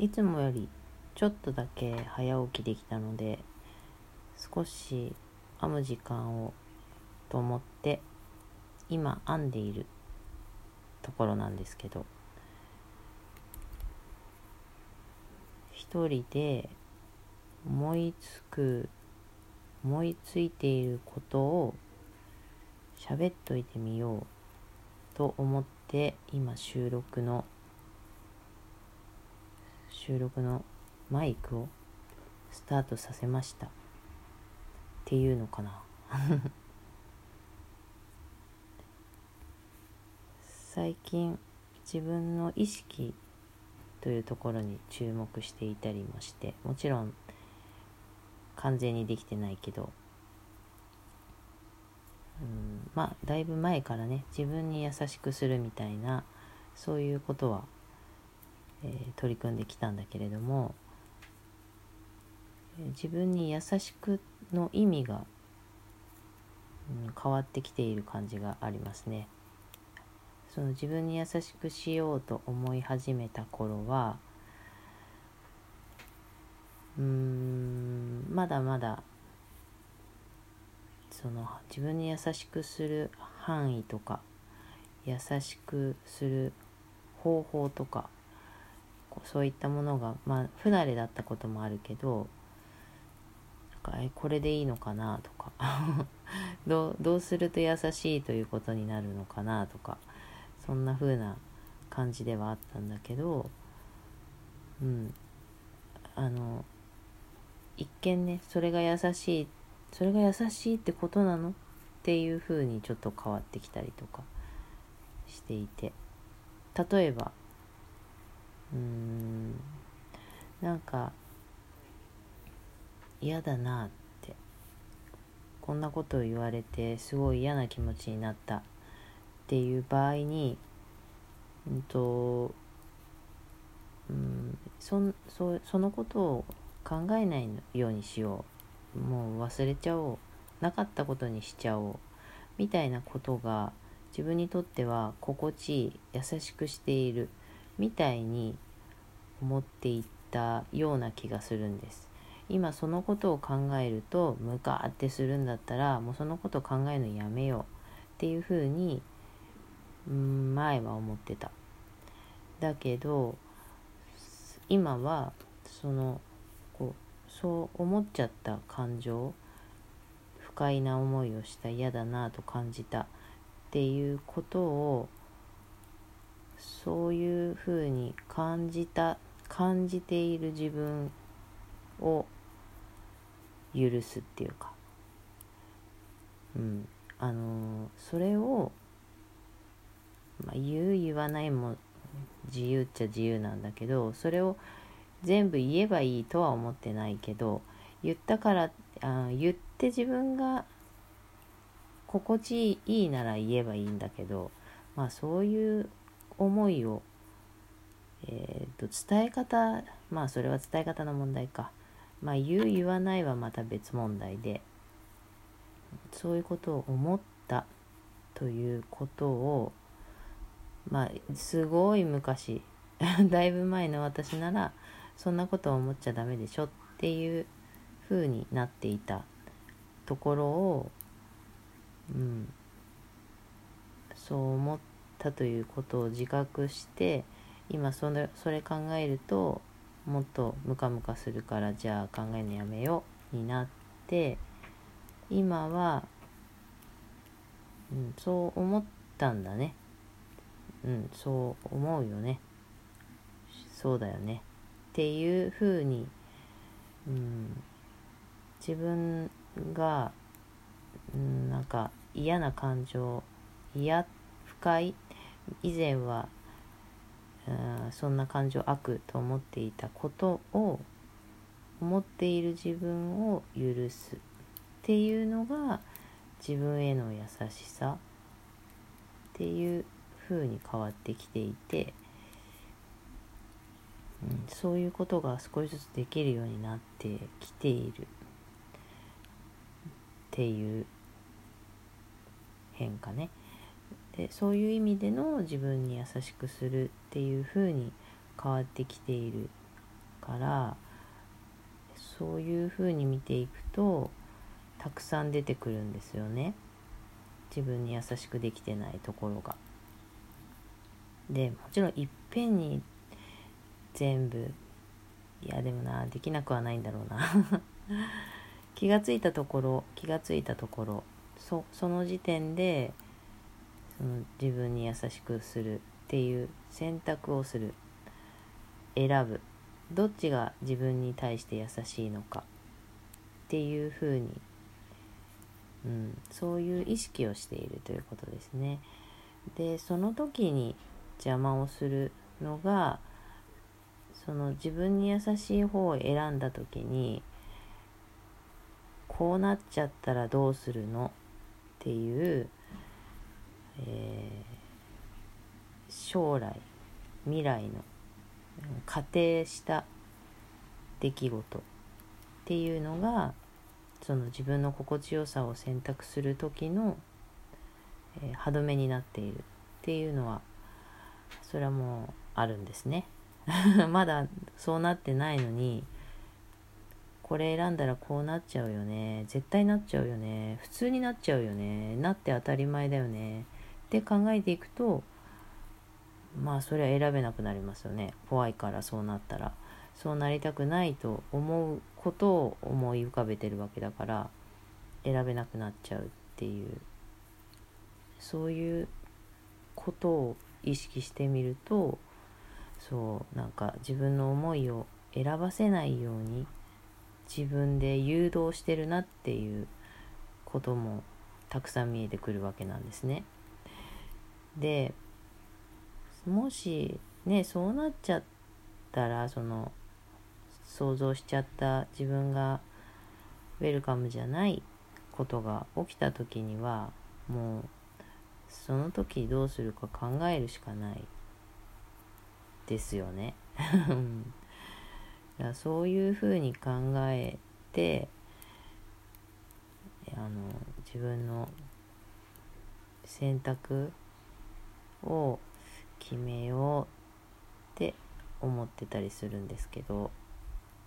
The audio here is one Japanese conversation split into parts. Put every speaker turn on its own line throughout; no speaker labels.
いつもよりちょっとだけ早起きできたので少し編む時間をと思って今編んでいるところなんですけど一人で思いつく思いついていることを喋っといてみようと思って今収録の収録のマイクをスタートさせました。っていうのかな。最近自分の意識というところに注目していたりもしてもちろん完全にできてないけどうんまあだいぶ前からね自分に優しくするみたいなそういうことは、えー、取り組んできたんだけれども自分に優しくの意味が、うん、変わってきている感じがありますね。その自分に優しくしようと思い始めた頃はうーんまだまだその自分に優しくする範囲とか優しくする方法とかそういったものがまあ不慣れだったこともあるけどえこれでいいのかなとか。どどうすると優しいということになるのかなとか。そんな風な感じではあったんだけどうん。あの一見ねそれが優しいそれが優しいってことなの？っていう風にちょっと変わってきたりとかしていて。例えばうん。なんか嫌だなってこんなことを言われてすごい嫌な気持ちになったっていう場合に、うんとうん、そそそのことを考えないようにしよう。もう忘れちゃおう。なかったことにしちゃおう。みたいなことが自分にとっては心地いい優しくしている。みたいに思っていったような気がするんです。今そのことを考えるとムカってするんだったらもうそのこと考えるのやめよう。っていうふうに前は思ってた。だけど今はそのこうそう思っちゃった感情不快な思いをした嫌だなと感じたっていうことをそういうふうに感じた感じている自分を許すっていうか。うん。あのそれをまあ、言う言わないも自由っちゃ自由なんだけどそれを全部言えばいいとは思ってないけど言ったからあ言って自分が心地いいなら言えばいいんだけどまあそういう思いを、えーと、伝え方まあそれは伝え方の問題か。まあ言う言わないはまた別問題でそういうことを思ったということをまあすごい昔 だいぶ前の私ならそんなことを思っちゃダメでしょっていう風になっていたところをうんそう思ってたということを自覚して今それそれ考えるともっとムカムカするからじゃあ考えるのやめようになって今は、うん、そう思ったんだね。うんそう思うよね。そうだよね。っていうふうに、うん、自分が、うん、なんか嫌な感情嫌不快以前は、うん、そんな感情悪と思っていたことを思っている自分を許すっていうのが自分への優しさっていう風に変わってきていて、うん、そういうことが少しずつできるようになってきているっていう変化ね。でそういう意味での自分に優しくするっていう風に変わってきているからそういうふうに見ていくとたくさん出てくるんですよね自分に優しくできてないところが。でもちろんいっぺんに全部いやでもなできなくはないんだろうな 気がついたところ気がついたところそその時点でその自分に優しくするっていう選択をする選ぶどっちが自分に対して優しいのかっていうふうに、うん、そういう意識をしているということですね。でその時に邪魔をするのがその自分に優しい方を選んだ時にこうなっちゃったらどうするのっていう、えー、将来未来の仮定した出来事っていうのがその自分の心地よさを選択する時の、えー、歯止めになっているっていうのはそれはもうあるんですね。まだそうなってないのにこれ選んだらこうなっちゃうよね絶対なっちゃうよね普通になっちゃうよねなって当たり前だよね。って考えていくとまあそれは選べなくなりますよね。怖いからそうなったら。そうなりたくないと思うことを思い浮かべてるわけだから選べなくなっちゃうっていう。そういうことを意識してみるとそうなんか自分の思いを選ばせないように自分で誘導してるなっていうこともたくさん見えてくるわけなんですね。でもしねそうなっちゃったらその想像しちゃった自分がウェルカムじゃないことが起きた時にはもうその時どうするか考えるしかないですよね。だそういうふうに考えてあの自分の選択を決めようって思ってたりするんですけど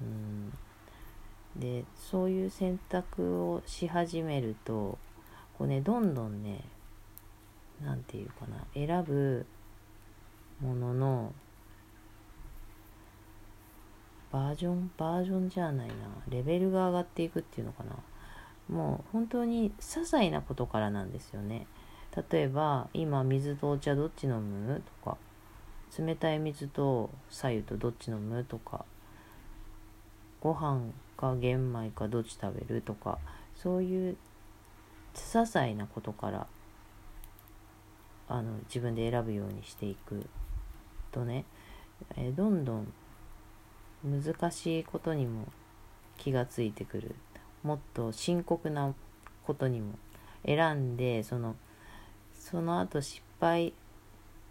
うん。でそういう選択をし始めるとこうねどんどんね何て言うかな選ぶもののバージョンバージョンじゃないなレベルが上がっていくっていうのかな。もう本当に些細なことからなんですよね。例えば今水とお茶どっち飲む？とか冷たい水と白湯とどっち飲む？とかご飯か玄米かどっち食べる？とかそういう些細なことからあの自分で選ぶようにしていくとね、えどんどん難しいことにも気がついてくる。もっと深刻なことにも。選んでそのその後失敗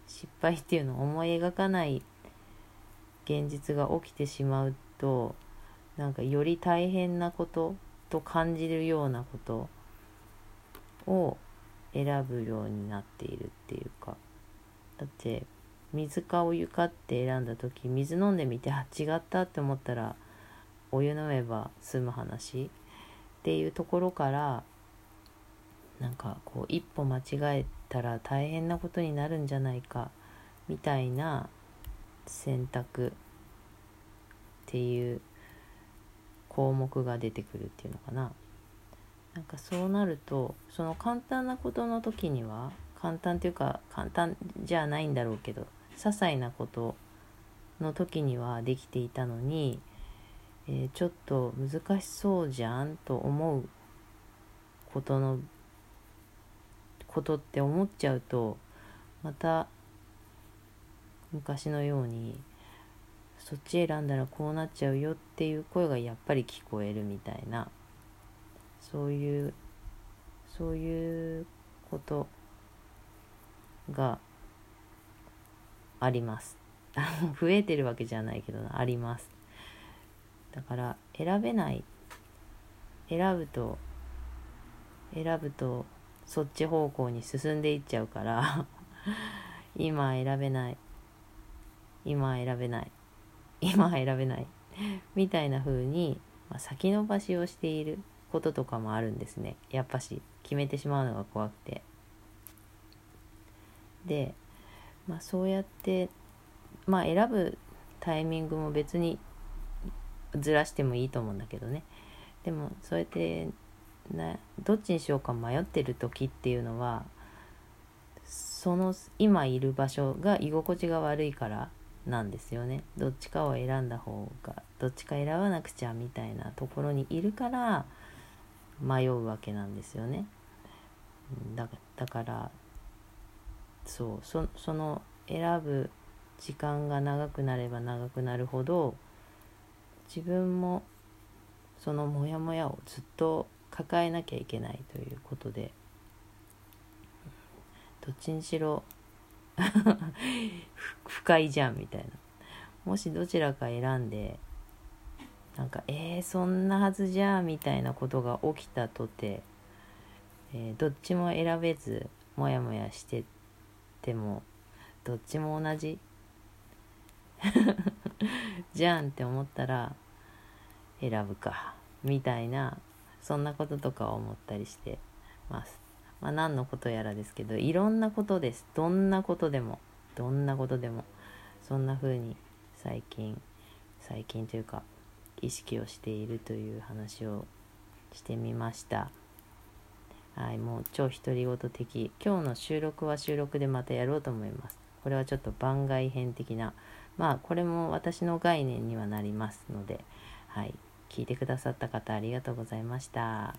失敗っていうのを思い描かない現実が起きてしまうとなんかより大変なことと感じるようなことを選ぶようになっているっていうか。だって水かお湯かって選んだ時水飲んでみてあ違ったって思ったらお湯飲めば済む話っていうところからなんかこう一歩間違えたら大変なことになるんじゃないかみたいな選択っていう項目が出てくるっていうのかな。なんかそうなるとその簡単なことの時には簡単っていうか簡単じゃないんだろうけど些細なことの時にはできていたのに、えー、ちょっと難しそうじゃんと思うことのことって思っちゃうとまた昔のようにそっち選んだらこうなっちゃうよっていう声がやっぱり聞こえるみたいなそういうそういうことがあります。増えてるわけじゃないけどあります。だから選べない。選ぶと選ぶとそっち方向に進んでいっちゃうから 今選べない。今選べない。今選べない。みたいな風に、まあ、先延ばしをしていることとかもあるんですね。やっぱし決めてしまうのが怖くて。で、まあ、そうやってまあ選ぶタイミングも別にずらしてもいいと思うんだけどね。でもそうやってなどっちにしようか迷ってる時っていうのはその今いる場所が居心地が悪いからなんですよね。どっちかを選んだ方がどっちか選ばなくちゃみたいなところにいるから迷うわけなんですよね。だだからそうそその選ぶ時間が長くなれば長くなるほど自分もそのモヤモヤをずっと抱えなきゃいけないということで。どっちにしろ 不快じゃんみたいな。もしどちらか選んでなんかえー、そんなはずじゃみたいなことが起きたとて、えー、どっちも選べずモヤモヤしててもどっちも同じ？じゃんって思ったら選ぶかみたいなそんなこととか思ったりしてます。まあ、何のことやらですけどいろんなことです。どんなことでもどんなことでもそんな風に最近最近というか意識をしているという話をしてみました。はいもう超独り言的。今日の収録は収録でまたやろうと思います。これはちょっと番外編的な。まあこれも私の概念にはなりますのではい。聞いてくださった方ありがとうございました。